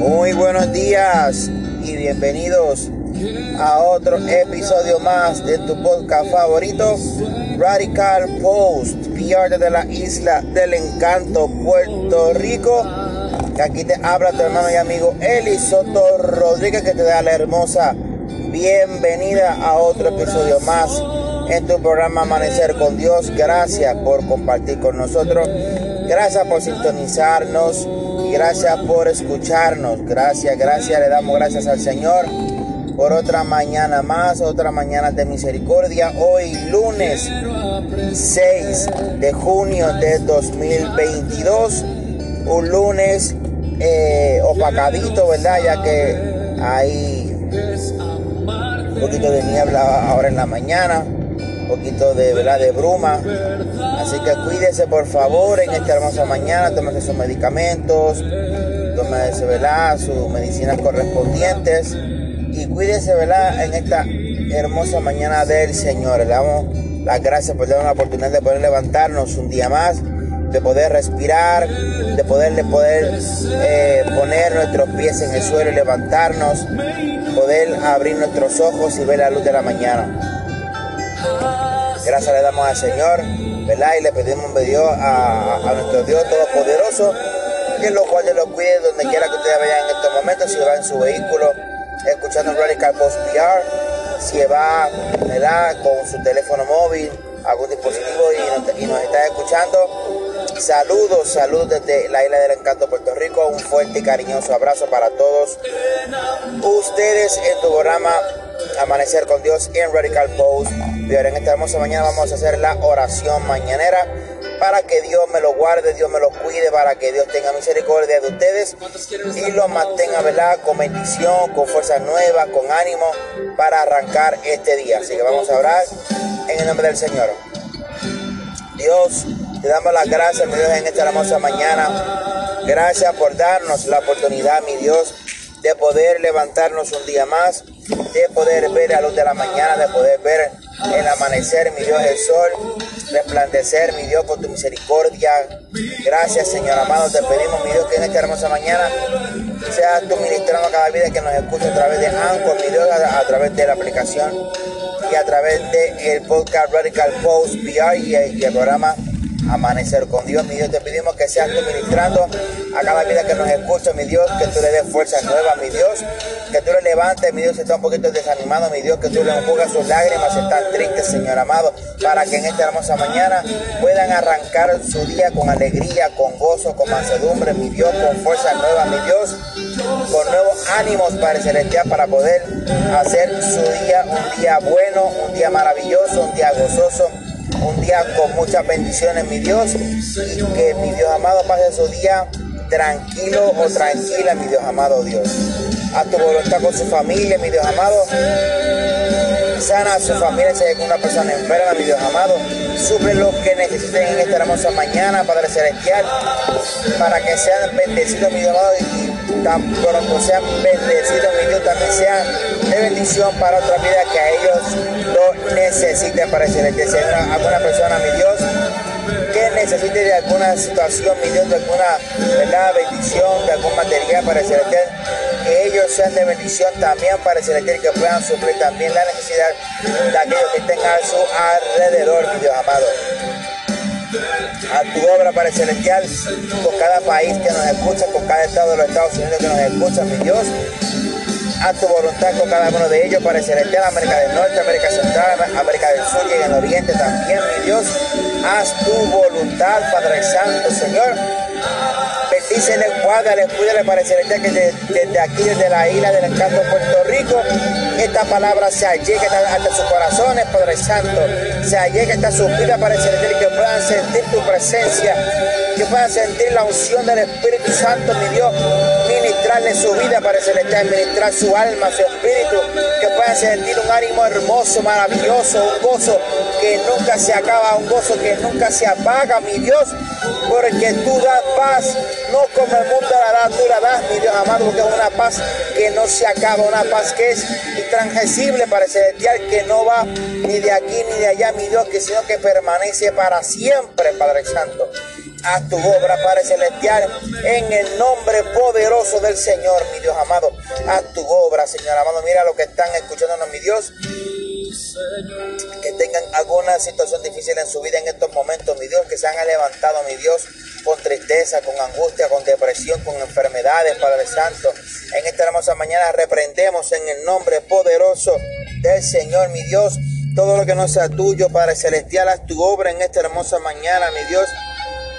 Muy buenos días y bienvenidos a otro episodio más de tu podcast favorito, Radical Post, PR de la isla del encanto, Puerto Rico. Aquí te habla tu hermano y amigo Eli Soto Rodríguez, que te da la hermosa bienvenida a otro episodio más en tu programa Amanecer con Dios. Gracias por compartir con nosotros. Gracias por sintonizarnos gracias por escucharnos. Gracias, gracias. Le damos gracias al Señor por otra mañana más, otra mañana de misericordia. Hoy lunes 6 de junio de 2022. Un lunes eh, opacadito, ¿verdad? Ya que hay un poquito de niebla ahora en la mañana poquito de, ¿verdad? de bruma. Así que cuídese por favor en esta hermosa mañana, tómese sus medicamentos, tómese ¿verdad? sus medicinas correspondientes y cuídese ¿verdad? en esta hermosa mañana del Señor. Le damos las gracias por darnos la oportunidad de poder levantarnos un día más de poder respirar, de poder, de poder eh, poner nuestros pies en el suelo y levantarnos, poder abrir nuestros ojos y ver la luz de la mañana. Gracias le damos al Señor, ¿verdad? Y le pedimos Dios a, a, nuestro Dios Todopoderoso, que lo cual lo cuide donde quiera que ustedes vayan en estos momentos, si va en su vehículo, escuchando Radical Post PR, si va, ¿verdad? Con su teléfono móvil, algún dispositivo y nos, y está escuchando. Saludos, saludos desde la isla del encanto Puerto Rico. Un fuerte y cariñoso abrazo para todos ustedes en tu programa Amanecer con Dios en Radical Post. Y ahora en esta hermosa mañana vamos a hacer la oración mañanera para que Dios me lo guarde, Dios me lo cuide, para que Dios tenga misericordia de ustedes y los mantenga, ¿verdad? Con bendición, con fuerzas nuevas, con ánimo para arrancar este día. Así que vamos a orar en el nombre del Señor. Dios, te damos las gracias, mi Dios, en esta hermosa mañana. Gracias por darnos la oportunidad, mi Dios, de poder levantarnos un día más, de poder ver a luz de la mañana, de poder ver el amanecer, mi Dios, el sol, resplandecer, mi Dios, por tu misericordia. Gracias, Señor amado, te pedimos, mi Dios, que en esta hermosa mañana seas tú ministrando cada vida que nos escucha a través de Anchor, mi Dios, a, través de la aplicación y a través del el podcast Radical Post y, y el programa amanecer con Dios, mi Dios, te pedimos que seas tú ministrando a cada vida que nos escucha, mi Dios, que tú le des fuerzas nuevas, mi Dios, que tú le levantes, mi Dios, si está un poquito desanimado, mi Dios, que tú le enjugas sus lágrimas, si están tristes, Señor amado, para que en esta hermosa mañana puedan arrancar su día con alegría, con gozo, con mansedumbre, mi Dios, con fuerzas nuevas, mi Dios, con nuevos ánimos para el celestial, para poder hacer su día un día bueno, un día maravilloso, un día gozoso, un día con muchas bendiciones, mi Dios, y que mi Dios amado pase su día tranquilo o tranquila, mi Dios amado Dios. A tu voluntad con su familia, mi Dios amado. Sana a su familia si hay una persona enferma, mi Dios amado. Suple lo que necesiten en esta hermosa mañana, Padre Celestial, para que sean bendecidos, mi Dios amado, y tan pronto sean bendecidos, mi Dios, también sean de bendición para otra vida que a ellos lo necesiten, Padre Celestial. Si alguna persona, mi Dios, que necesite de alguna situación, mi Dios, de alguna ¿verdad? bendición, de algún material para el celestial, que ellos sean de bendición también para el celestial, que puedan suplir también la necesidad de aquellos que tengan a su alrededor, mi Dios amado. A tu obra para el celestial, con cada país que nos escucha, con cada estado de los Estados Unidos que nos escucha, mi Dios, a tu voluntad con cada uno de ellos para el celestial, América del Norte, América Central, América del Sur y en el Oriente también, mi Dios. Haz tu voluntad, Padre Santo, Señor. Bendícele, guárdale, cuídale para el celestial que desde, aquí, desde la isla del encanto Puerto Rico, esta palabra se allegue hasta, hasta sus corazones, Padre Santo. Se allegue hasta sus vidas para el celestial que puedan sentir tu presencia, que puedan sentir la unción del Espíritu Santo, mi Dios ministrarle su vida para el celestial, ministrar su alma, su espíritu, que puedan sentir un ánimo hermoso, maravilloso, un gozo que nunca se acaba, un gozo que nunca se apaga, mi Dios, porque tú das paz, no como el mundo la da, tú la das, mi Dios amado, porque es una paz que no se acaba, una paz que es intransgesible para el celestial, que no va ni de aquí ni de allá, mi Dios, que sino que permanece para siempre, Padre Santo. Haz tu obra, Padre Celestial, en el nombre poderoso del Señor, mi Dios amado. Haz tu obra, Señor amado. Mira lo que están escuchándonos, mi Dios que tengan alguna situación difícil en su vida en estos momentos, mi Dios, que se han levantado, mi Dios, con tristeza, con angustia, con depresión, con enfermedades, Padre Santo. En esta hermosa mañana reprendemos en el nombre poderoso del Señor, mi Dios, todo lo que no sea tuyo, Padre Celestial, haz tu obra en esta hermosa mañana, mi Dios.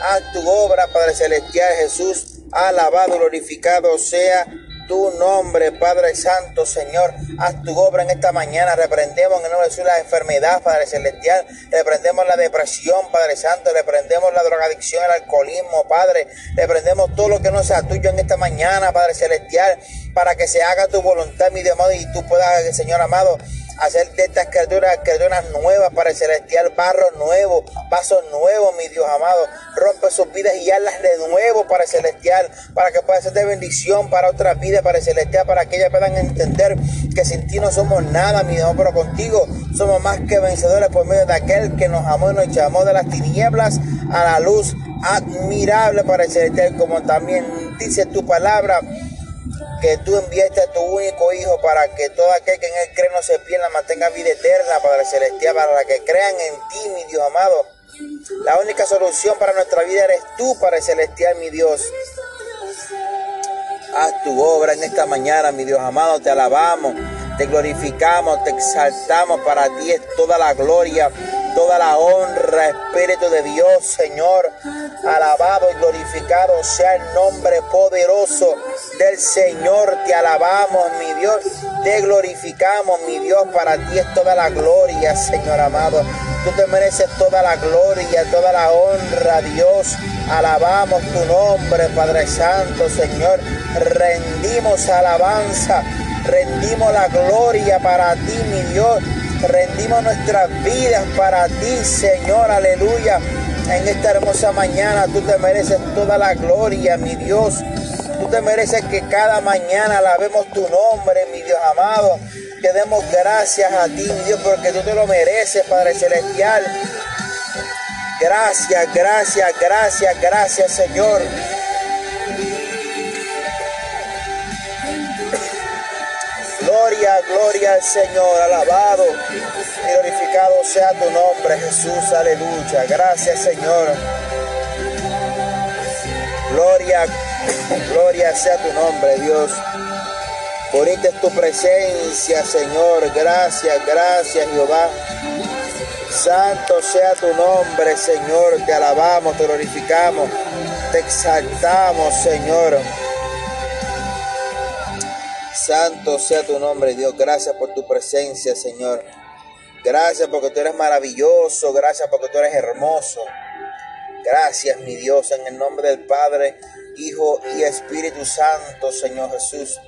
Haz tu obra, Padre Celestial, Jesús. Alabado, glorificado sea tu nombre, Padre Santo, Señor. Haz tu obra en esta mañana. Reprendemos en el nombre de Jesús la enfermedad, Padre Celestial. Reprendemos la depresión, Padre Santo. Reprendemos la drogadicción, el alcoholismo, Padre. Reprendemos todo lo que no sea tuyo en esta mañana, Padre Celestial. Para que se haga tu voluntad, mi Dios amado, y tú puedas, Señor amado, hacer de estas criaturas criaturas nuevas para el celestial, barro nuevo, vasos nuevos, mi Dios amado. Rompe sus vidas y hazlas de nuevo para el celestial, para que pueda ser de bendición para otras vidas, para el celestial, para que ellas puedan entender que sin ti no somos nada, mi Dios, pero contigo somos más que vencedores por medio de aquel que nos amó y nos llamó de las tinieblas a la luz admirable para el celestial, como también dice tu palabra que tú enviaste a tu único Hijo para que todo aquel que en él cree no se pierda, mantenga vida eterna, Padre Celestial, para que crean en ti, mi Dios amado. La única solución para nuestra vida eres tú, Padre Celestial, mi Dios. Haz tu obra en esta mañana, mi Dios amado, te alabamos, te glorificamos, te exaltamos, para ti es toda la gloria toda la honra, Espíritu de Dios, Señor. Alabado y glorificado sea el nombre poderoso del Señor. Te alabamos, mi Dios. Te glorificamos, mi Dios. Para ti es toda la gloria, Señor amado. Tú te mereces toda la gloria, toda la honra, Dios. Alabamos tu nombre, Padre Santo, Señor. Rendimos alabanza, rendimos la gloria para ti, mi Dios Rendimos nuestras vidas para ti, Señor, aleluya. En esta hermosa mañana tú te mereces toda la gloria, mi Dios. Tú te mereces que cada mañana alabemos tu nombre, mi Dios amado. Que demos gracias a ti, mi Dios, porque tú te lo mereces, Padre Celestial. Gracias, gracias, gracias, gracias, Señor. Gloria, gloria al Señor, alabado y glorificado sea tu nombre, Jesús, aleluya. Gracias, Señor. Gloria, gloria sea tu nombre, Dios. Bonita es tu presencia, Señor. Gracias, gracias, Jehová. Santo sea tu nombre, Señor. Te alabamos, te glorificamos, te exaltamos, Señor. Santo sea tu nombre, Dios. Gracias por tu presencia, Señor. Gracias porque tú eres maravilloso. Gracias porque tú eres hermoso. Gracias, mi Dios, en el nombre del Padre, Hijo y Espíritu Santo, Señor Jesús.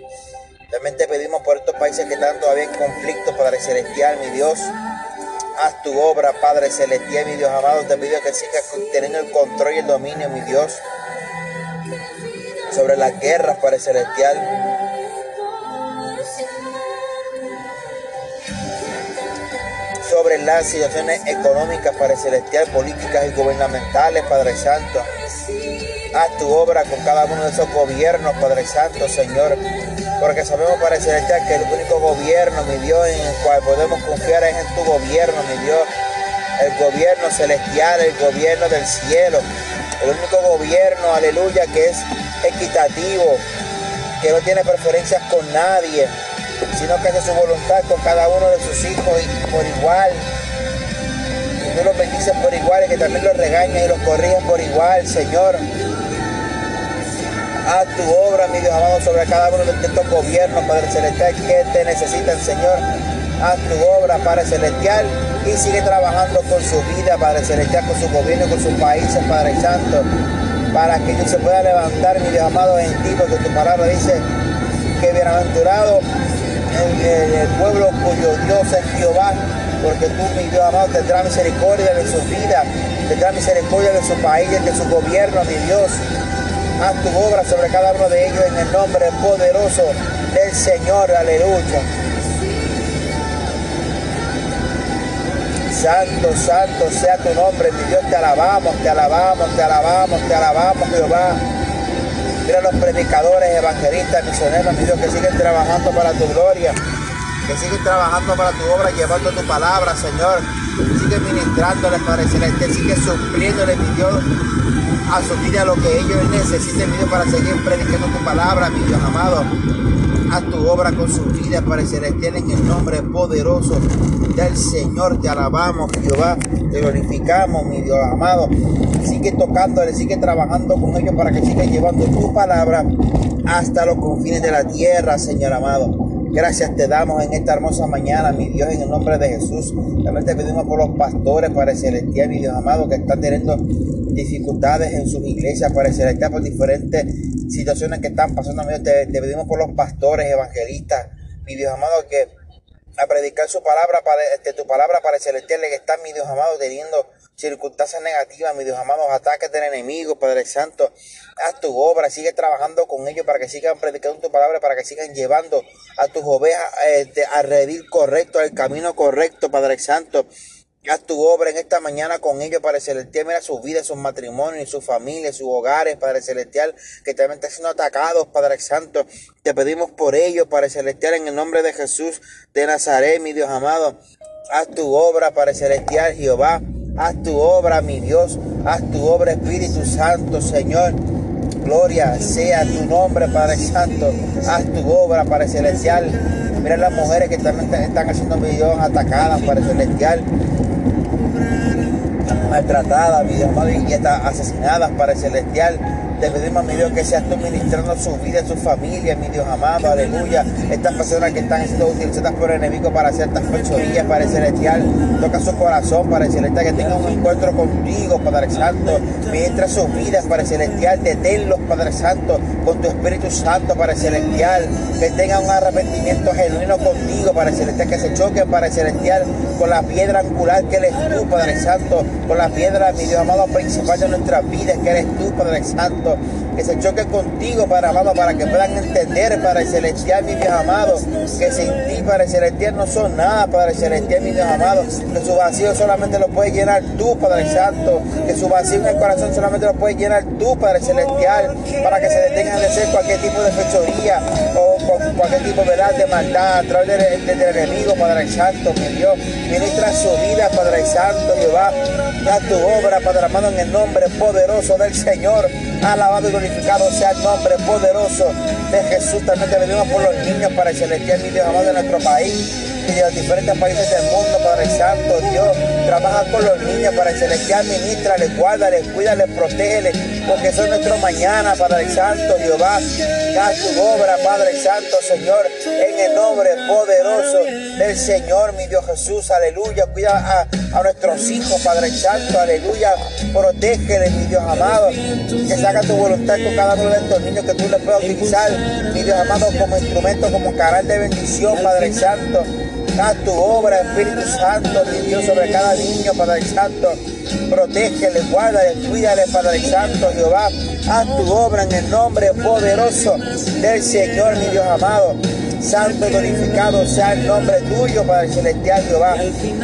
También te pedimos por estos países que están todavía en conflicto, Padre Celestial, mi Dios. Haz tu obra, Padre Celestial, mi Dios amado. Te pido que sigas teniendo el control y el dominio, mi Dios, sobre las guerras, Padre Celestial sobre las situaciones económicas, Padre Celestial, políticas y gubernamentales, Padre Santo. Haz tu obra con cada uno de esos gobiernos, Padre Santo, Señor. Porque sabemos, Padre Celestial, que el único gobierno, mi Dios, en el cual podemos confiar es en tu gobierno, mi Dios. El gobierno celestial, el gobierno del cielo. El único gobierno, aleluya, que es equitativo, que no tiene preferencias con nadie sino que hace su voluntad con cada uno de sus hijos y por igual. Y tú los bendices por igual y que también los regañas y los corriges por igual, Señor. Haz tu obra, mi Dios amado, sobre cada uno de estos gobiernos, Padre Celestial, que te necesitan, Señor. Haz tu obra, Padre Celestial, y sigue trabajando con su vida, Padre Celestial, con su gobierno, con sus países, Padre Santo, para que ellos se pueda levantar, mi Dios amado, en ti, porque tu palabra dice que bienaventurado el, pueblo cuyo Dios es Jehová, porque tú, mi Dios amado, tendrás misericordia de su vida, tendrás misericordia de su país, de su gobierno, mi Dios. Haz tu obra sobre cada uno de ellos en el nombre poderoso del Señor, aleluya. Santo, santo sea tu nombre, mi Dios, te alabamos, te alabamos, te alabamos, te alabamos, Jehová. Mira los predicadores, evangelistas, misioneros, mi Dios, que siguen trabajando para tu gloria, que siguen trabajando para tu obra, llevando tu palabra, Señor. Sigue ministrándoles, Padre Celestial, sigue supliéndoles, mi Dios, a su vida lo que ellos necesiten, mi Dios, para seguir predicando tu palabra, mi Dios amado. Haz tu obra con su vida, Padre Celestial, en el nombre poderoso del Señor. Te alabamos, Jehová, te glorificamos, mi Dios amado. Sigue tocándole, sigue trabajando con ellos para que sigan llevando tu palabra hasta los confines de la tierra, Señor amado. Gracias te damos en esta hermosa mañana, mi Dios, en el nombre de Jesús. También te pedimos por los pastores, Padre Celestial, mi Dios amado, que están teniendo dificultades en sus iglesias, Padre Celestial, por diferentes situaciones que están pasando. Mi Dios, te, pedimos por los pastores, evangelistas, mi Dios amado, que a predicar su palabra, para, este, tu palabra para el celestial, que están, mi Dios amado, teniendo circunstancias negativas, mi Dios amado, ataques del enemigo, Padre Santo, haz tu obra, sigue trabajando con ellos para que sigan predicando tu palabra, para que sigan llevando a tus ovejas este, a redil correcto, al camino correcto, Padre Santo. Haz tu obra en esta mañana con ellos, Padre Celestial. Mira sus vidas, sus matrimonios, sus familias, sus hogares, Padre Celestial, que también están siendo atacados, Padre Santo. Te pedimos por ellos, Padre Celestial, en el nombre de Jesús de Nazaret, mi Dios amado. Haz tu obra, Padre Celestial, Jehová. Haz tu obra, mi Dios. Haz tu obra, Espíritu Santo, Señor. Gloria sea tu nombre, Padre Santo. Haz tu obra, Padre Celestial. Mira las mujeres que también están haciendo mi Dios atacadas, Padre Celestial maltratadas, mi Dios amado, y asesinadas, Padre Celestial. Te pedimos, mi Dios, que seas tú ministrando su vida, su familia, mi Dios amado, aleluya. Estas personas que están siendo utilizadas por el enemigo para ciertas fechorías, Padre Celestial, toca su corazón, Padre Celestial, que tengan un encuentro contigo, Padre Santo. Ministra sus vidas, Padre Celestial, deténlos, Padre Santo, con tu Espíritu Santo, Padre Celestial, que tengan un arrepentimiento genuino contigo, Padre Celestial, que se choquen, Padre Celestial, con la piedra angular que eres tú, Padre Santo, con la piedra, mi Dios amado, principal de nuestras vidas, que eres tú, Padre Santo que se choque contigo, Padre amado, para que puedan entender, Padre Celestial, mi Dios amado, que sin ti, Padre Celestial, no son nada, Padre Celestial, mi Dios amado, que su vacío solamente lo puede llenar tú, Padre Santo, que su vacío en el corazón solamente lo puede llenar tú, Padre Celestial, para que se detengan de ser cualquier tipo de fechoría o cualquier tipo de maldad a través del, del, enemigo, Padre Santo, mi Dios, ministra su vida, Padre Santo, Jehová, da tu obra, Padre amado, en el nombre poderoso del Señor, Alabado y glorificado sea el nombre poderoso de Jesús. También te pedimos por los niños para el celestial, mi Dios amado de nuestro país y de los diferentes países del mundo, Padre Santo, Dios. Trabaja con los niños para el celestial, ministrales, guárdales, cuídales, protégeles, porque son nuestro mañana, Padre Santo, Jehová. Haz tu obra, Padre Santo, Señor, en el nombre poderoso del Señor, mi Dios Jesús, aleluya. Cuida a, nuestros hijos, Padre Santo, aleluya. Protégeles, mi Dios amado. Que se haga tu voluntad con cada uno de estos niños que tú les puedas utilizar, mi Dios amado, como instrumento, como canal de bendición, Padre Santo. Haz tu obra, Espíritu Santo, mi Dios, sobre cada niño, Padre Santo. Protégele, guárdale, cuídale, Padre Santo, Jehová. Haz tu obra en el nombre poderoso del Señor, mi Dios amado. Santo y glorificado sea el nombre tuyo, Padre Celestial, Jehová.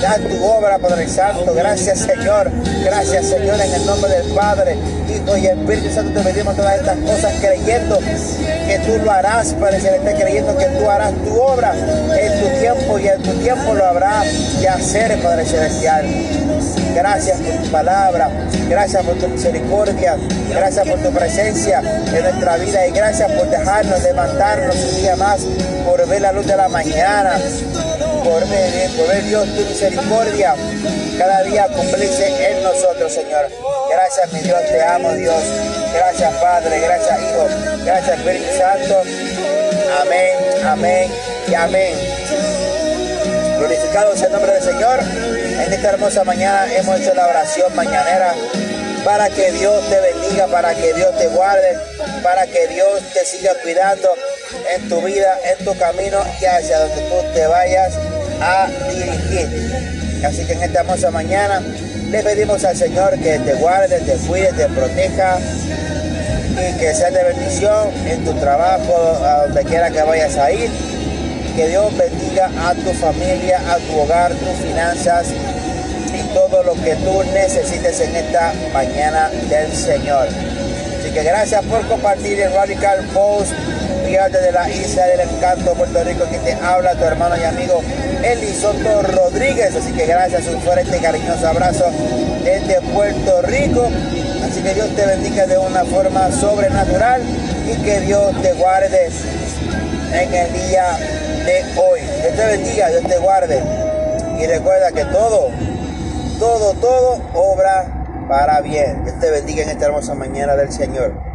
Haz tu obra, Padre Santo. Gracias, Señor. Gracias, Señor, en el nombre del Padre, Hijo y Espíritu Santo. Te pedimos todas estas cosas creyendo que tú lo harás, Padre Celestial, creyendo que tú harás tu obra en tu tiempo y en tu tiempo lo habrá de hacer, Padre Celestial. Gracias por tu palabra, gracias por tu misericordia, gracias por tu presencia en nuestra vida y gracias por dejarnos levantarnos un día más, por ver la luz de la mañana, por ver, Dios tu misericordia cada día cumplirse en nosotros, Señor. Gracias, mi Dios, te amo, Dios. Gracias, Padre, gracias, Hijo, gracias, Espíritu Santo. Amén, amén y amén. Glorificado sea el nombre del Señor. En esta hermosa mañana hemos hecho la oración mañanera para que Dios te bendiga, para que Dios te guarde, para que Dios te siga cuidando en tu vida, en tu camino y hacia donde tú te vayas a dirigir. Así que en esta hermosa mañana le pedimos al Señor que te guarde, te cuide, te proteja y que sea de bendición en tu trabajo, a donde quiera que vayas a ir. Que Dios bendiga a tu familia, a tu hogar, tus finanzas todo lo que tú necesites en esta mañana del Señor. Así que gracias por compartir el Radical Post de la isla del encanto Puerto Rico que te habla tu hermano y amigo Elisoto Rodríguez. Así que gracias un fuerte cariñoso abrazo desde Puerto Rico. Así que Dios te bendiga de una forma sobrenatural y que Dios te guarde en el día de hoy. Dios te bendiga Dios te guarde. Y recuerda que todo todo, todo obra para bien. Dios te bendiga en esta hermosa mañana del Señor.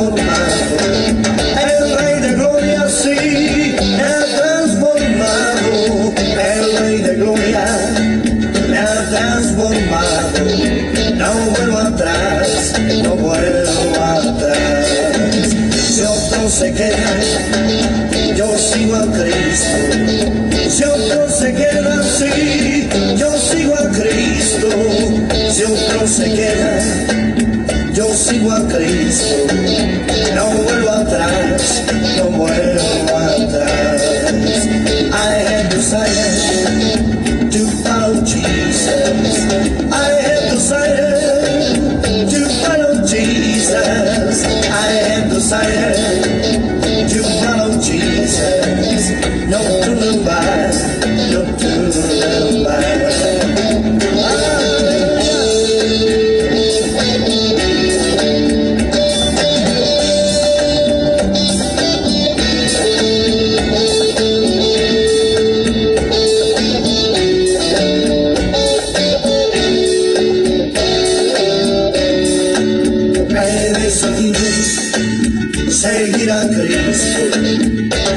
El Rey de Gloria, sí, me ha transformado. El Rey de Gloria, me ha transformado. No vuelvo atrás, no vuelvo atrás. Si otro se queda, yo sigo a Cristo. Si otro se queda, sí, yo sigo a Cristo. Si otro se queda yo sigo a Cristo, no vuelvo atrás, no vuelvo atrás. I have decided seguir a Cristo.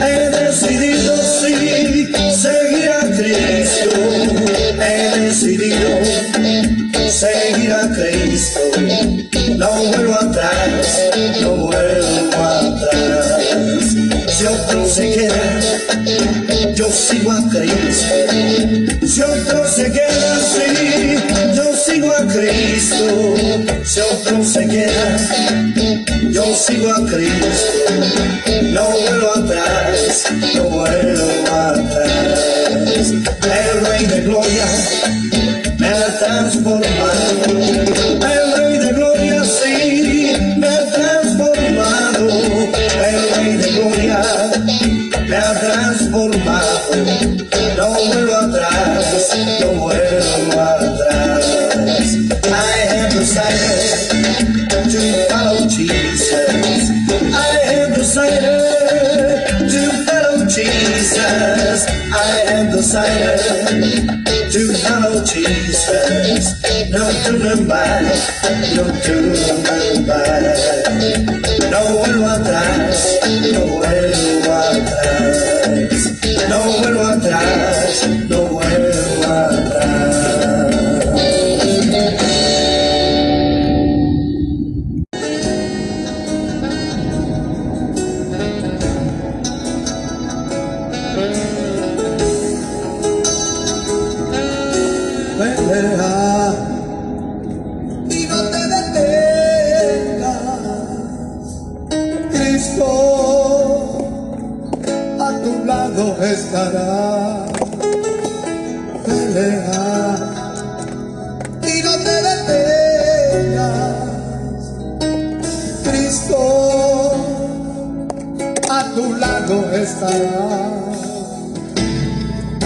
He decidido, sí, seguir a Cristo. He decidido seguir a Cristo. No vuelvo atrás, no vuelvo atrás. Si otro se queda, yo sigo a Cristo. Si otro se queda, sí, yo sigo a Cristo. Si otro se queda, yo sigo a Cristo, no vuelvo atrás, no vuelvo atrás. El Rey de Gloria me ha transformado, el Rey de Gloria sí me ha transformado, el Rey de Gloria me ha transformado, no vuelvo atrás, no vuelvo atrás. the silence to hello Jesus. No goodbye, no back No one will die, no way.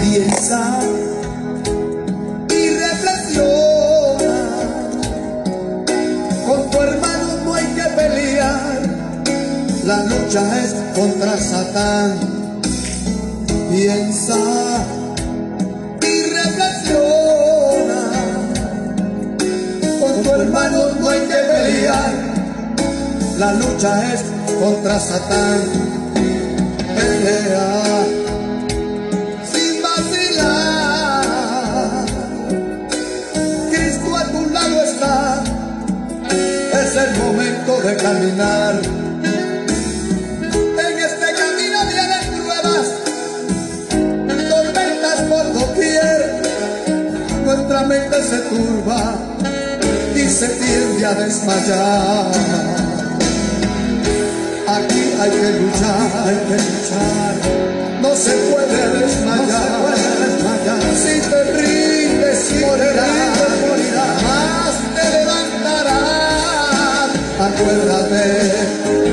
Piensa y reflexiona. Con tu hermano no hay que pelear. La lucha es contra Satán. Piensa y reflexiona. Con tu hermano no hay que pelear. La lucha es contra Satán. De caminar. En este camino vienen pruebas, tormentas por doquier. Nuestra mente se turba y se tiende a desmayar. Aquí hay que luchar, hay que luchar. acuérdate